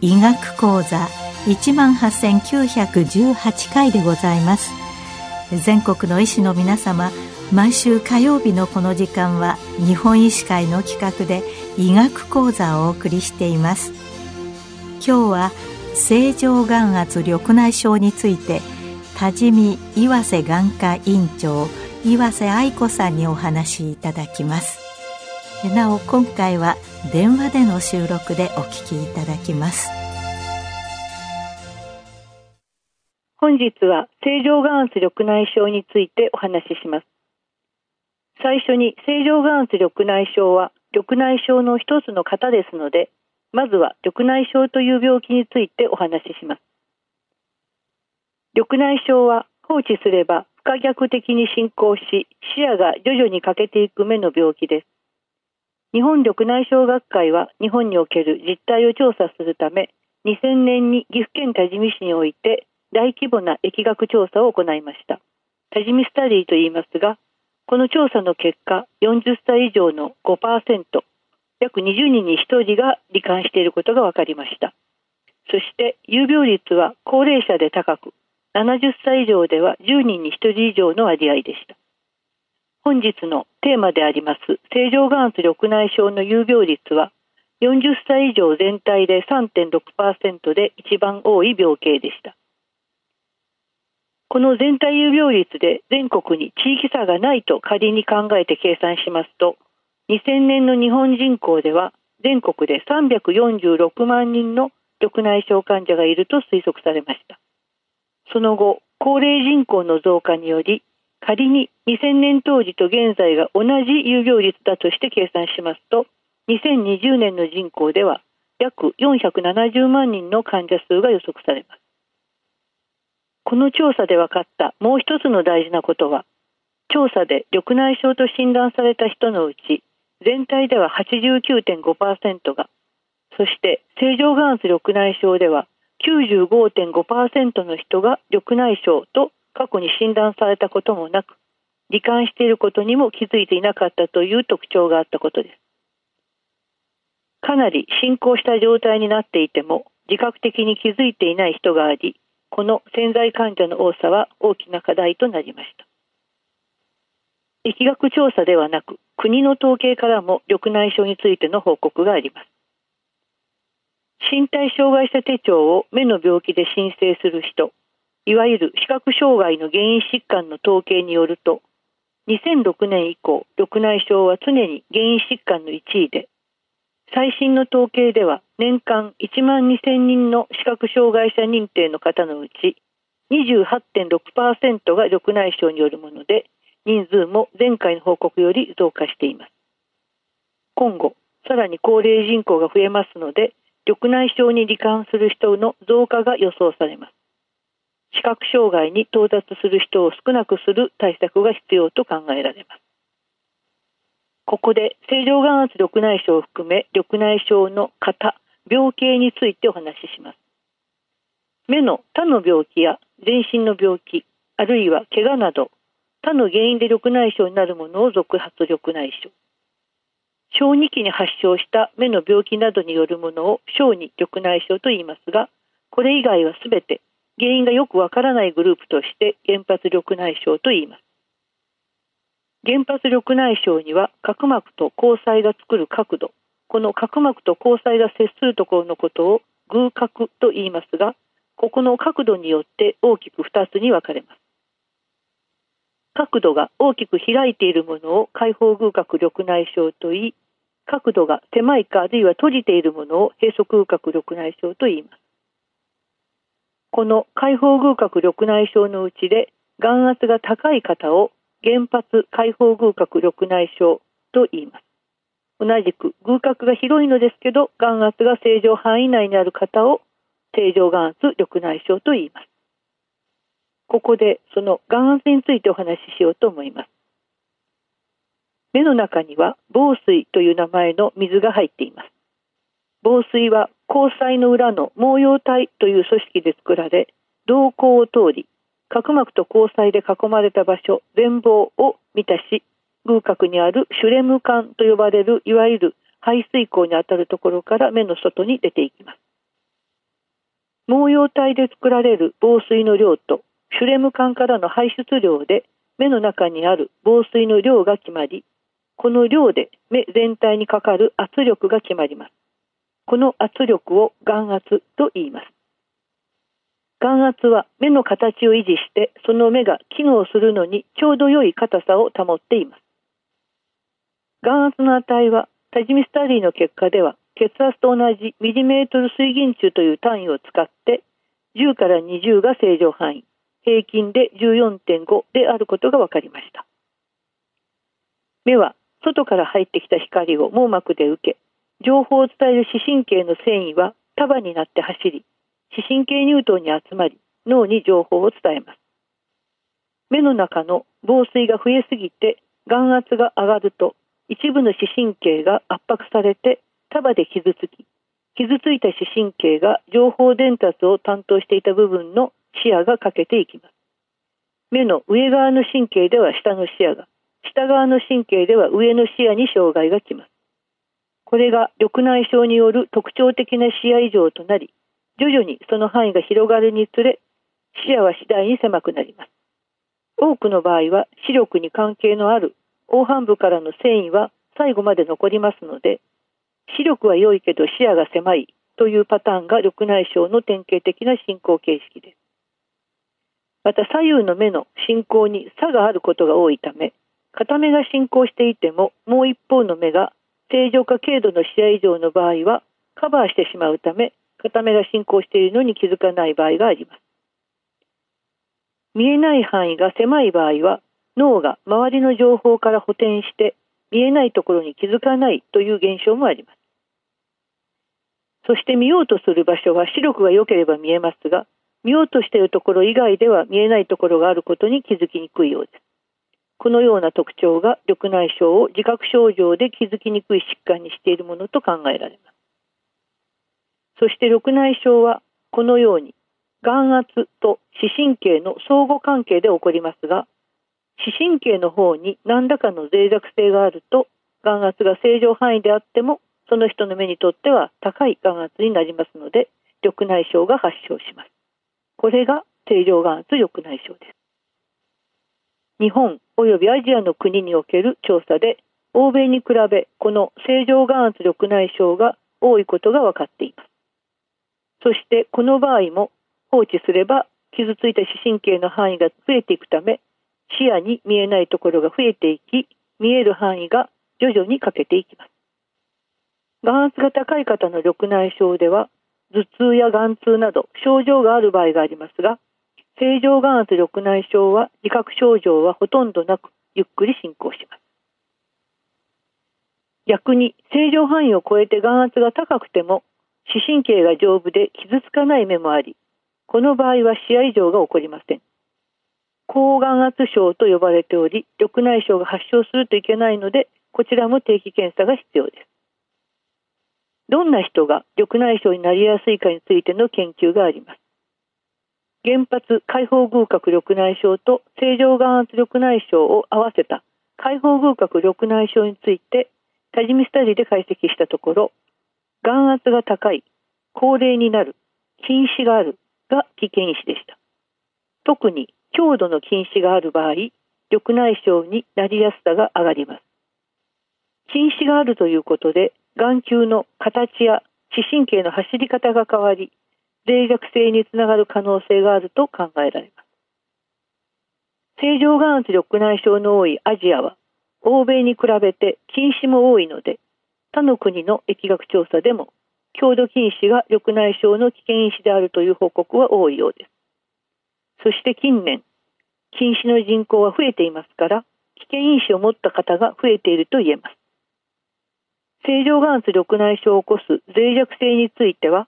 医学講座一万八千九百十八回でございます。全国の医師の皆様毎週火曜日のこの時間は日本医師会の企画で医学講座をお送りしています。今日は正常眼圧緑内障について多治見岩瀬眼科院長岩瀬愛子さんにお話しいただきます。なお今回は電話での収録でお聞きいただきます。本日は正常眼圧緑内障についてお話しします。最初に正常眼圧緑内障は緑内障の一つの型ですのでまずは緑内障という病気についてお話しします。緑内障は放置すれば不可逆的に進行し視野が徐々に欠けていく目の病気です。日本緑内障学会は日本における実態を調査するため2000年に岐阜県多治見市において大規模な疫学調査を行いました。多治見スタディと言いますがこの調査の結果40歳以上の5%約20人に1人が罹患していることが分かりました。そして有病率は高齢者で高く70歳以上では10人に1人以上の割合でした。本日のテーマであります正常眼圧緑内障の有病率は40歳以上全体で3.6%で一番多い病形でした。この全体有病率で全国に地域差がないと仮に考えて計算しますと2000年の日本人口では全国で346万人の緑内障患者がいると推測されました。その後高齢人口の増加により仮に2000年当時と現在が同じ有病率だとして計算しますと2020年の人口では約470万人の患者数が予測されます。この調査で分かったもう一つの大事なことは調査で緑内障と診断された人のうち全体では89.5%がそして正常眼圧緑内障では95.5%の人が緑内障と過去に診断されたこともなく罹患していることにも気づいていなかったという特徴があったことです。かなり進行した状態になっていても自覚的に気づいていない人がありこの潜在患者の多さは大きな課題となりました。疫学調査ではなく国の統計からも緑内障についての報告があります。身体障害者手帳を目の病気で申請する人いわゆる視覚障害の原因疾患の統計によると2006年以降緑内障は常に原因疾患の1位で最新の統計では年間1万2000人の視覚障害者認定の方のうち28.6%が緑内障によるもので人数も前回の報告より増加しています。今後さらに高齢人口が増えますので緑内障に罹患する人の増加が予想されます。視覚障害に到達する人を少なくする対策が必要と考えられます。ここで正常眼圧緑内障を含め緑内障の型病形についてお話しします。目の他の病気や全身の病気あるいは怪我など他の原因で緑内障になるものを続発緑内障。小児期に発症した目の病気などによるものを小児緑内障と言いますがこれ以外はすべて原因がよくわからないグループとして原発緑内障と言います。原発緑内障には角膜と虹彩が作る角度この角膜と虹彩が接するところのことを偶角と言いますがここの角度によって大きく2つに分かれます。角度が大きく開いているものを開放偶角緑内障といい角度が狭いかあるいは閉じているものを閉塞偶角緑内障と言います。この開放偶角緑内障のうちで眼圧が高い方を原発開放偶角緑内障と言います。同じく偶角が広いのですけど眼圧が正常範囲内にある方を正常眼圧緑内障と言います。ここでその眼圧についてお話ししようと思います。目の中には防水という名前の水が入っています。防水は虹彩の裏の毛様体という組織で作られ瞳孔を通り角膜と虹彩で囲まれた場所全貌を満たし偶角にあるシュレム管と呼ばれるいわゆる排水口にあたるところから目の外に出ていきます。毛様体で作られる防水の量とシュレム管からの排出量で目の中にある防水の量が決まりこの量で目全体にかかる圧力が決まります。この圧力を眼圧と言います。眼圧は目の形を維持してその目が機能するのにちょうど良い硬さを保っています。眼圧の値は多治見スタディの結果では血圧と同じミリメートル水銀柱という単位を使って10から20が正常範囲平均で14.5であることが分かりました。目は外から入ってきた光を網膜で受け情報を伝える視神経の繊維は束になって走り視神経乳頭に集まり脳に情報を伝えます。目の中の防水が増えすぎて眼圧が上がると一部の視神経が圧迫されて束で傷つき傷ついた視神経が情報伝達を担当していた部分の視野が欠けていきます。目の上側の神経では下の視野が下側の神経では上の視野に障害がきます。これが緑内障による特徴的な視野異常となり徐々にその範囲が広がるにつれ視野は次第に狭くなります。多くの場合は視力に関係のある黄斑部からの繊維は最後まで残りますので視力は良いけど視野が狭いというパターンが緑内障の典型的な進行形式です。また左右の目の進行に差があることが多いため片目が進行していてももう一方の目が正常か軽度の視野異常の場合はカバーしてしまうため片目が進行しているのに気づかない場合があります。見えない範囲が狭い場合は脳が周りの情報から補填して見えないところに気づかないという現象もあります。そして見ようとする場所は視力が良ければ見えますが見ようとしているところ以外では見えないところがあることに気づきにくいようです。このような特徴が緑内障を自覚症状で気づきにくい疾患にしているものと考えられます。そして緑内障はこのように眼圧と視神経の相互関係で起こりますが視神経の方に何らかの脆弱性があると眼圧が正常範囲であってもその人の目にとっては高い眼圧になりますので緑内障が発症します。これが正常眼圧緑内障です。日本及びアジアの国における調査で欧米に比べこの正常眼圧緑内障が多いことが分かっています。そしてこの場合も放置すれば傷ついた視神経の範囲が増えていくため視野に見えないところが増えていき見える範囲が徐々に欠けていきます。眼圧が高い方の緑内障では頭痛や眼痛など症状がある場合がありますが正常眼圧緑内障は自覚症状はほとんどなくゆっくり進行します。逆に正常範囲を超えて眼圧が高くても視神経が丈夫で傷つかない目もありこの場合は視野異常が起こりません。高眼圧症と呼ばれており緑内障が発症するといけないのでこちらも定期検査が必要です。どんな人が緑内障になりやすいかについての研究があります。原発開放偶角緑内障と正常眼圧緑内障を合わせた開放偶角緑内障について多治見スタディで解析したところ眼圧が高い高齢になる近視があるが危険因子でした。特に強度の近視がある場合緑内障になりやすさが上がります。近視があるということで眼球の形や視神経の走り方が変わり脆弱性につながる可能性があると考えられます。正常眼圧緑内障の多いアジアは欧米に比べて近視も多いので他の国の疫学調査でも強度近視が緑内障の危険因子であるという報告は多いようです。そして近年近視の人口は増えていますから危険因子を持った方が増えていると言えます。正常眼圧緑内障を起こす脆弱性については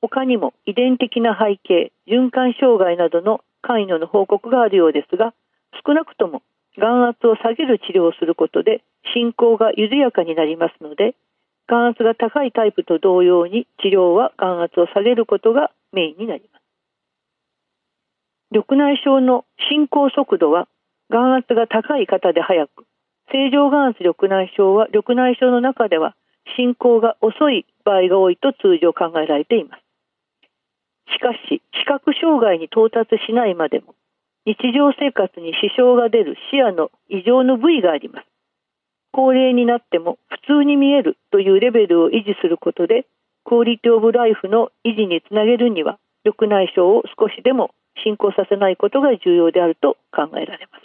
他にも遺伝的な背景循環障害などの関与の報告があるようですが少なくとも眼圧を下げる治療をすることで進行が緩やかになりますので眼圧が高いタイプと同様に治療は眼圧を下げることがメインになります緑内障の進行速度は眼圧が高い方で早く正常眼圧緑内障は緑内障の中では進行が遅い場合が多いと通常考えられています。しかし視覚障害に到達しないまでも日常生活に支障が出る視野の異常の部位があります。高齢になっても普通に見えるというレベルを維持することでクオリティオブライフの維持につなげるには緑内障を少しでも進行させないことが重要であると考えられます。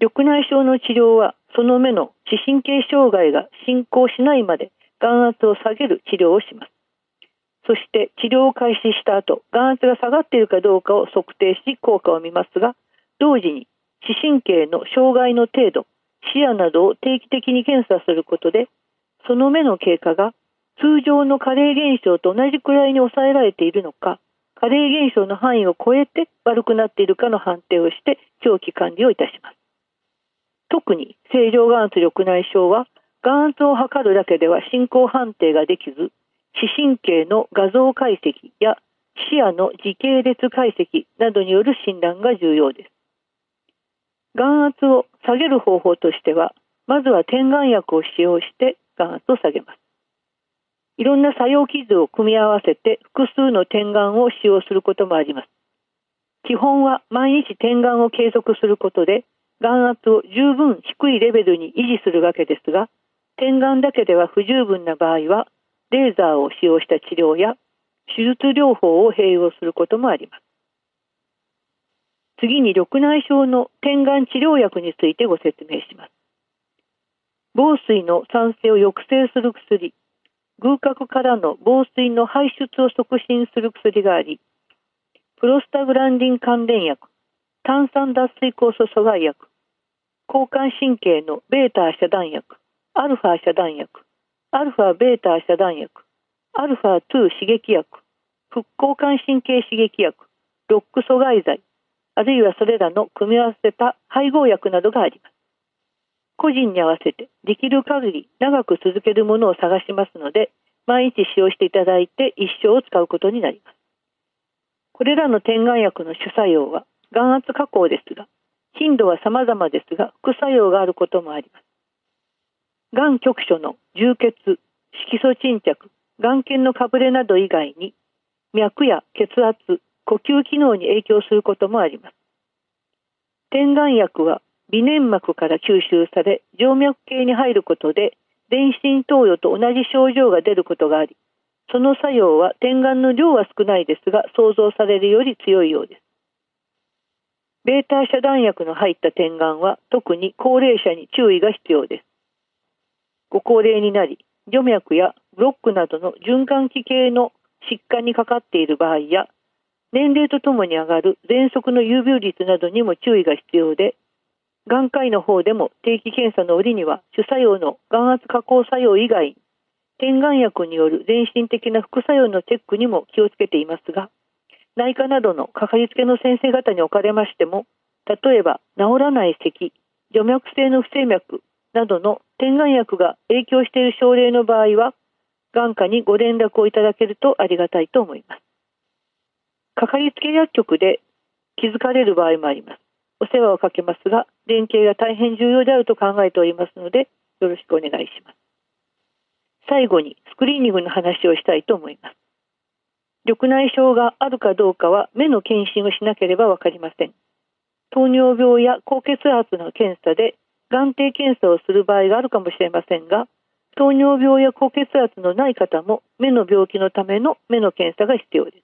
緑内障の治療はその目の視神経障害が進行しないまで眼圧を下げる治療をします。そして治療を開始した後、眼圧が下がっているかどうかを測定し効果を見ますが、同時に視神経の障害の程度、視野などを定期的に検査することで、その目の経過が通常の加齢現象と同じくらいに抑えられているのか、加齢現象の範囲を超えて悪くなっているかの判定をして長期管理をいたします。特に正常眼圧緑内障は眼圧を測るだけでは進行判定ができず視神経の画像解析や視野の時系列解析などによる診断が重要です。眼圧を下げる方法としては、まずは点眼薬を使用して眼圧を下げます。いろんな作用傷を組み合わせて複数の点眼を使用することもあります。基本は毎日点眼を継続することで眼圧を十分低いレベルに維持するわけですが、点眼だけでは不十分な場合はレーザーを使用した治療や手術療法を併用することもあります。次に緑内障の点眼治療薬についてご説明します。防水の酸性を抑制する薬、偶角からの防水の排出を促進する薬があり、プロスタグランディン関連薬、炭酸脱水酵素阻害薬、交感神経のベータ遮断薬、アルファ遮断薬、アルファ、ベータ遮断薬、アルファ2刺激薬、副交感神経刺激薬、ロック阻害剤、あるいはそれらの組み合わせた配合薬などがあります。個人に合わせてできる限り長く続けるものを探しますので、毎日使用していただいて一生を使うことになります。これらの点眼薬の主作用は眼圧加工ですが、頻度は様々ですが、副作用があることもあります。が局所の充血、色素沈着、眼瞼のかぶれなど以外に、脈や血圧、呼吸機能に影響することもあります。点眼薬は微粘膜から吸収され、静脈系に入ることで、電信投与と同じ症状が出ることがあり、その作用は点眼の量は少ないですが、想像されるより強いようです。ベータ遮断薬の入った点眼は特に高齢者に注意が必要です。ご高齢になり、徐脈やブロックなどの循環器系の疾患にかかっている場合や、年齢とともに上がる喘息の有病率などにも注意が必要で、眼科医の方でも定期検査の折には主作用の眼圧加工作用以外点眼薬による全身的な副作用のチェックにも気をつけていますが、内科などのかかりつけの先生方におかれましても、例えば治らない咳、除脈性の不整脈などの点眼薬が影響している症例の場合は、眼科にご連絡をいただけるとありがたいと思います。かかりつけ薬局で気づかれる場合もあります。お世話をかけますが、連携が大変重要であると考えておりますので、よろしくお願いします。最後にスクリーニングの話をしたいと思います。緑内障があるかどうかは目の検診をしなければわかりません。糖尿病や高血圧の検査で眼底検査をする場合があるかもしれませんが、糖尿病や高血圧のない方も目の病気のための目の検査が必要です。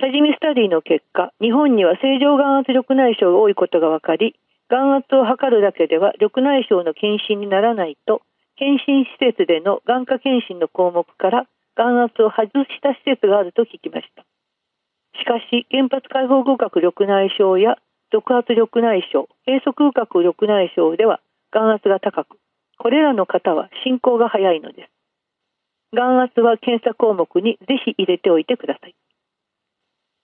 多治見スタディの結果、日本には正常眼圧緑内障が多いことが分かり、眼圧を測るだけでは緑内障の検診にならないと、検診施設での眼科検診の項目から眼圧を外した施設があると聞きました。しかし、原発解放合格緑内障や続発緑内障、閉塞空角緑内障では眼圧が高く、これらの方は進行が早いのです。眼圧は検査項目にぜひ入れておいてください。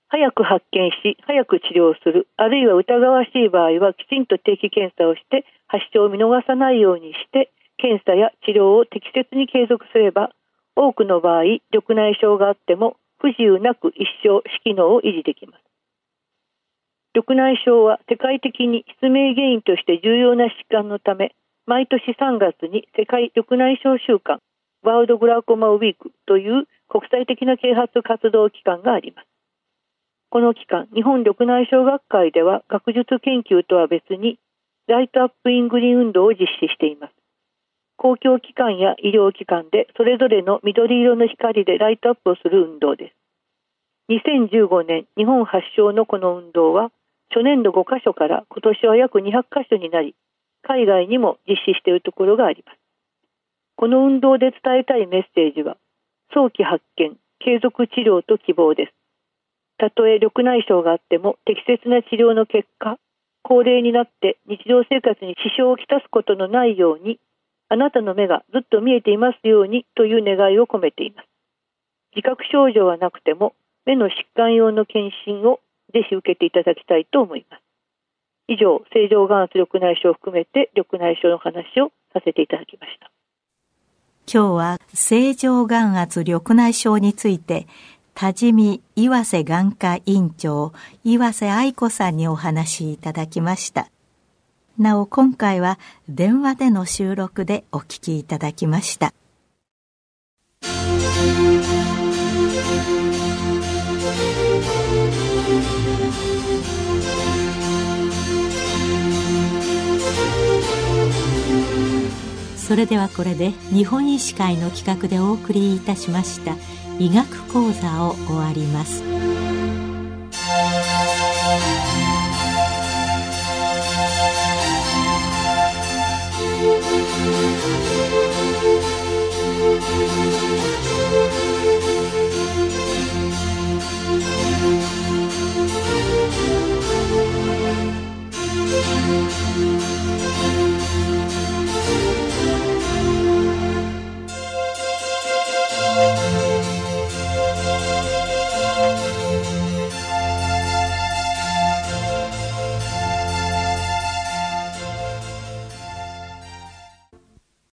早く発見し早く治療する。あるいは疑わしい場合はきちんと定期検査をして発症を見逃さないようにして検査や治療を適切に継続すれば多くの場合緑内障があっても不自由なく一生視機能を維持できます。緑内障は世界的に失明原因として重要な疾患のため毎年3月に世界緑内障週間 World Glaucoma Week という国際的な啓発活動期間があります。この期間日本緑内障学会では学術研究とは別に Light Up in Green 運動を実施しています。公共機関や医療機関でそれぞれの緑色の光でライトアップをする運動です。2015年日本発祥のこの運動は初年度5カ所から今年は約200カ所になり海外にも実施しているところがあります。この運動で伝えたいメッセージは早期発見継続治療と希望です。たとえ緑内障があっても適切な治療の結果高齢になって日常生活に支障をきたすことのないようにあなたの目がずっと見えていますようにという願いを込めています。自覚症状はなくても目の疾患用の検診をぜひ受けていただきたいと思います。以上正常眼圧緑内障を含めて緑内障の話をさせていただきました。今日は正常眼圧緑内障について多治見岩瀬眼科院長岩瀬愛子さんにお話しいただきました。なお今回は電話での収録でお聞きいただきました。それではこれで日本医師会の企画でお送りいたしました。医学講座を終わります。